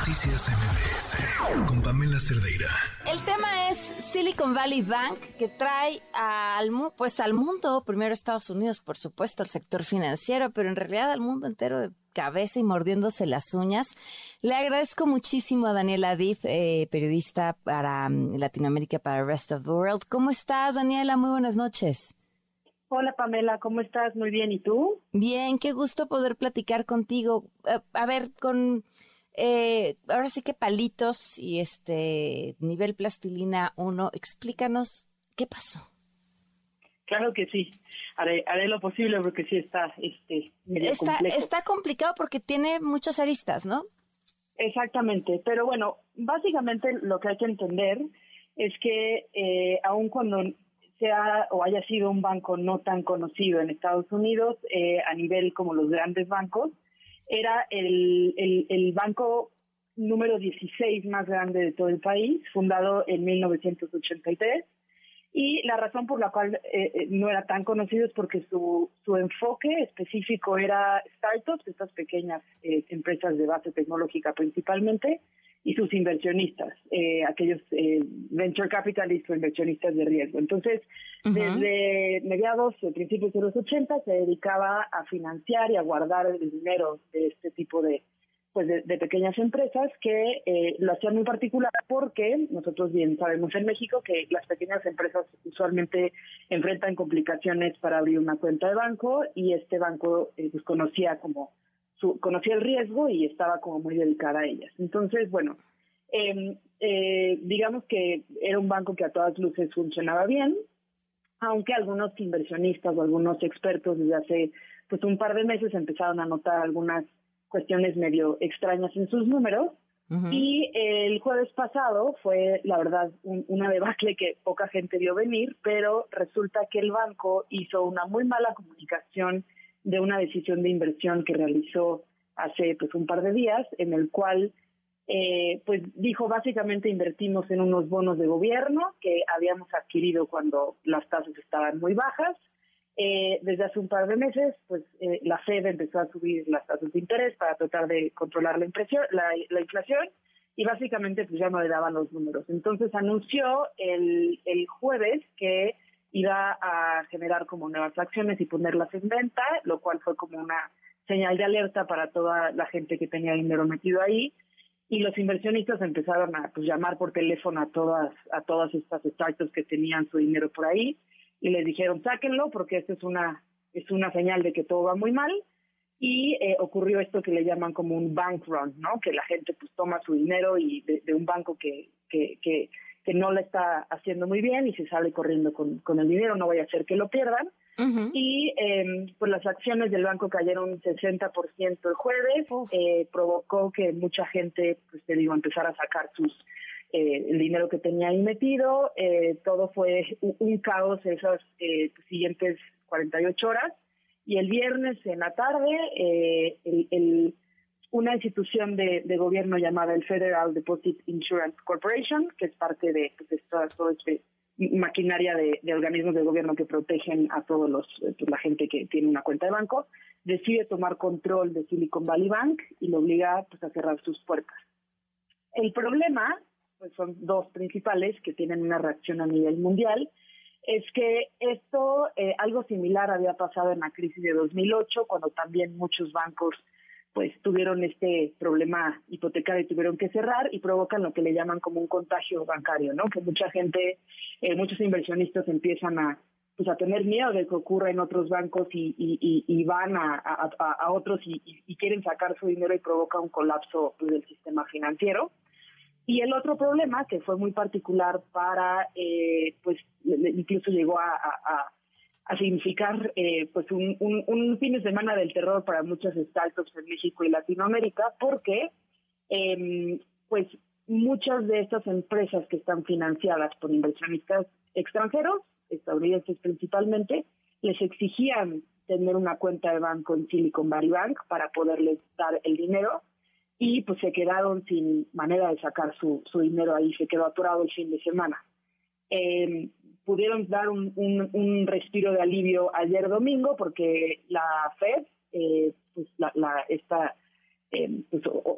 Noticias MBS con Pamela Cerdeira. El tema es Silicon Valley Bank que trae al, pues al mundo, primero Estados Unidos, por supuesto, el sector financiero, pero en realidad al mundo entero de cabeza y mordiéndose las uñas. Le agradezco muchísimo a Daniela Diff, eh, periodista para mm, Latinoamérica para Rest of the World. ¿Cómo estás, Daniela? Muy buenas noches. Hola Pamela, ¿cómo estás? Muy bien, ¿y tú? Bien, qué gusto poder platicar contigo. Eh, a ver, con eh, ahora sí que palitos y este nivel plastilina uno, explícanos qué pasó. Claro que sí, haré, haré lo posible porque sí está, este, medio está, complejo. está complicado porque tiene muchas aristas, ¿no? Exactamente, pero bueno, básicamente lo que hay que entender es que eh, aun cuando sea o haya sido un banco no tan conocido en Estados Unidos eh, a nivel como los grandes bancos, era el, el, banco número 16 más grande de todo el país, fundado en 1983. Y la razón por la cual eh, eh, no era tan conocido es porque su, su enfoque específico era startups, estas pequeñas eh, empresas de base tecnológica principalmente, y sus inversionistas, eh, aquellos eh, venture capitalists o inversionistas de riesgo. Entonces, desde mediados, eh, principios de los 80, se dedicaba a financiar y a guardar el dinero de este tipo de pues de, pequeñas empresas que eh, lo hacían muy particular porque nosotros bien sabemos en México que las pequeñas empresas usualmente enfrentan complicaciones para abrir una cuenta de banco y este banco eh, pues conocía como conocía el riesgo y estaba como muy dedicada a ellas. Entonces, bueno, em, eh, digamos que era un banco que a todas luces funcionaba bien, aunque algunos inversionistas o algunos expertos desde hace pues un par de meses empezaron a notar algunas cuestiones medio extrañas en sus números. Y el jueves pasado fue, la verdad, una debacle que poca gente vio venir, pero resulta que el banco hizo una muy mala comunicación de una decisión de inversión que realizó hace pues un par de días, en el cual eh, pues dijo básicamente invertimos en unos bonos de gobierno que habíamos adquirido cuando las tasas estaban muy bajas. Eh, desde hace un par de meses, pues eh, la Fed empezó a subir las tasas de interés para tratar de controlar la, impresión, la, la inflación y básicamente pues ya no le daban los números. Entonces anunció el, el jueves que iba a generar como nuevas acciones y ponerlas en venta, lo cual fue como una señal de alerta para toda la gente que tenía dinero metido ahí y los inversionistas empezaron a pues, llamar por teléfono a todas a todas estas startups que tenían su dinero por ahí y les dijeron sáquenlo porque esto es una es una señal de que todo va muy mal y eh, ocurrió esto que le llaman como un bank run, ¿no? Que la gente pues toma su dinero y de, de un banco que, que, que que no le está haciendo muy bien y se sale corriendo con, con el dinero, no vaya a ser que lo pierdan. Y eh, pues las acciones del banco cayeron un 60% el jueves, eh, provocó que mucha gente, pues te digo, empezara a sacar sus eh, el dinero que tenía ahí metido. Eh, todo fue un, caos esas eh, siguientes 48 horas. Y el viernes en la tarde, eh, el, el una institución de, gobierno llamada el Federal Deposit Insurance Corporation, que es parte de, pues, toda, esta maquinaria de, organismos de gobierno que protegen a todos los pues, la gente que tiene una cuenta de banco, decide tomar control de Silicon Valley Bank y lo obliga pues, a cerrar sus puertas. El problema, pues son dos principales que tienen una reacción a nivel mundial, es que esto, eh, algo similar había pasado en la crisis de 2008, cuando también muchos bancos pues tuvieron este problema hipotecario y tuvieron que cerrar y provocan lo que le llaman como un contagio bancario, ¿no? Que mucha gente, eh, muchos inversionistas empiezan a pues a tener miedo de que ocurra en otros bancos y, y, y, van a, a, a otros y, quieren sacar su dinero y provoca un colapso pues, del sistema financiero. Y el otro problema que fue muy particular para, eh, pues incluso llegó a a significar eh, pues un, fin de semana del terror para muchas startups en México y Latinoamérica, porque eh, pues muchas de estas empresas que están financiadas por inversionistas extranjeros, estadounidenses principalmente, les exigían tener una cuenta de banco en Silicon Valley Bank para poderles dar el dinero y pues se quedaron sin manera de sacar su, su dinero ahí, se quedó atorado el fin de semana. Eh, pudieron dar un, un, respiro de alivio ayer domingo porque la Fed, eh, pues la, esta eh,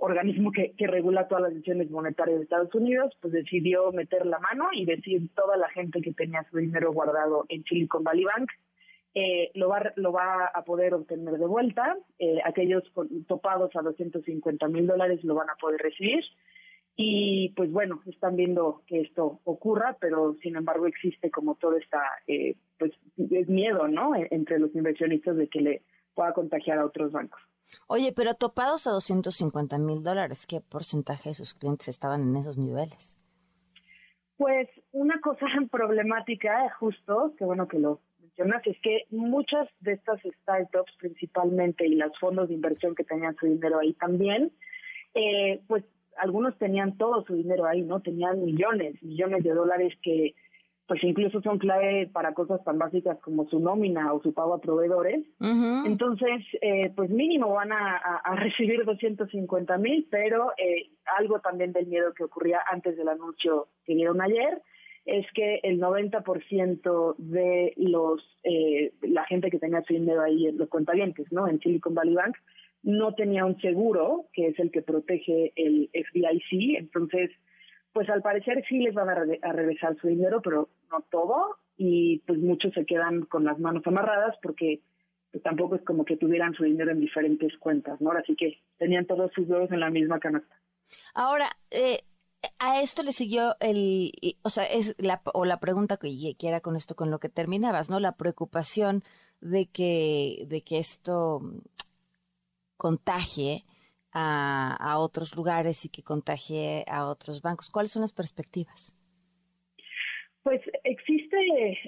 organismo que, que, regula todas las decisiones monetarias de Estados Unidos, pues decidió meter la mano y decir toda la gente que tenía su dinero guardado en Silicon Valley Bank eh, lo, va, lo va a poder obtener de vuelta. Eh, aquellos topados a 250 mil dólares lo van a poder recibir. Y pues bueno, están viendo que esto ocurra, pero sin embargo existe como todo esta, eh, pues es miedo, ¿no? E, entre los inversionistas de que le pueda contagiar a otros bancos. Oye, pero topados a 250 mil dólares, ¿qué porcentaje de sus clientes estaban en esos niveles? Pues una cosa problemática, justo, que bueno que lo mencionas, es que muchas de estas startups principalmente y los fondos de inversión que tenían su dinero ahí también, eh, pues algunos tenían todo su dinero ahí, ¿no? Tenían millones, millones de dólares que pues incluso son clave para cosas tan básicas como su nómina o su pago a proveedores. Entonces, eh, pues mínimo van a, recibir 250 mil, pero eh, algo también del miedo que ocurría antes del anuncio que dieron ayer es que el 90% de los eh, la gente que tenía su dinero ahí, los cuentavientes, ¿no? En Silicon Valley Bank, no tenía un seguro, que es el que protege el FDIC, entonces pues al parecer sí les van a, regresar su dinero, pero no todo, y pues muchos se quedan con las manos amarradas porque pues, tampoco es como que tuvieran su dinero en diferentes cuentas, ¿no? Así que tenían todos sus huevos en la misma canasta. Ahora, eh, a esto le siguió el, o sea, es la, o la pregunta que, que era con esto, con lo que terminabas, ¿no? La preocupación de que, de que esto contagie a, otros lugares y que contagie a otros bancos. ¿Cuáles son las perspectivas? Pues existe,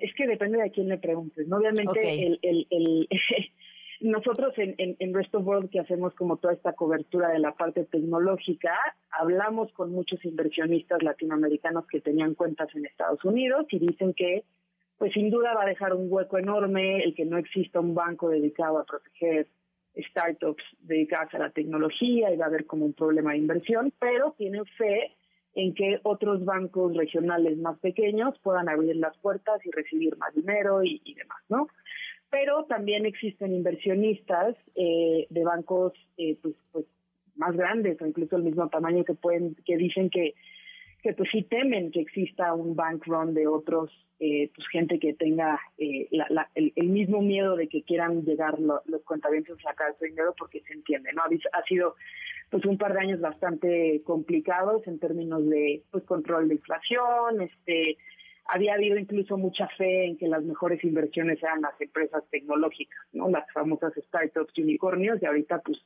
es que depende de a quién le preguntes. Obviamente, el, el, nosotros en, en, en, Rest of World, que hacemos como toda esta cobertura de la parte tecnológica, hablamos con muchos inversionistas latinoamericanos que tenían cuentas en Estados Unidos y dicen que, pues sin duda va a dejar un hueco enorme el que no exista un banco dedicado a proteger startups dedicadas a la tecnología y va a haber como un problema de inversión, pero tienen fe en que otros bancos regionales más pequeños puedan abrir las puertas y recibir más dinero y, demás, ¿no? Pero también existen inversionistas eh, de bancos eh, pues, pues más grandes o incluso el mismo tamaño que pueden que dicen que que pues sí temen que exista un bank run de otros, eh, pues gente que tenga eh, el, mismo miedo de que quieran llegar los cuentavientes a sacar su dinero porque se entiende, ¿no? Ha, sido pues un par de años bastante complicados en términos de pues control de inflación, este había habido incluso mucha fe en que las mejores inversiones eran las empresas tecnológicas, ¿no? Las famosas startups unicornios y ahorita pues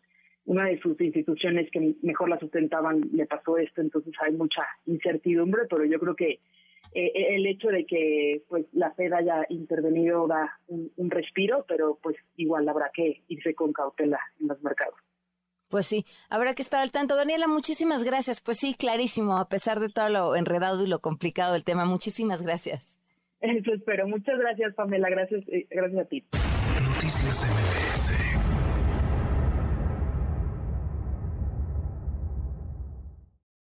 una de sus instituciones que mejor la sustentaban le pasó esto, entonces hay mucha incertidumbre, pero yo creo que eh, el hecho de que pues la Fed haya intervenido da un, respiro, pero pues igual habrá que irse con cautela en los mercados. Pues sí, habrá que estar al tanto. Daniela, muchísimas gracias. Pues sí, clarísimo, a pesar de todo lo enredado y lo complicado del tema. Muchísimas gracias. Eso espero. Muchas gracias, Pamela. Gracias, eh, gracias a ti. Noticias MBS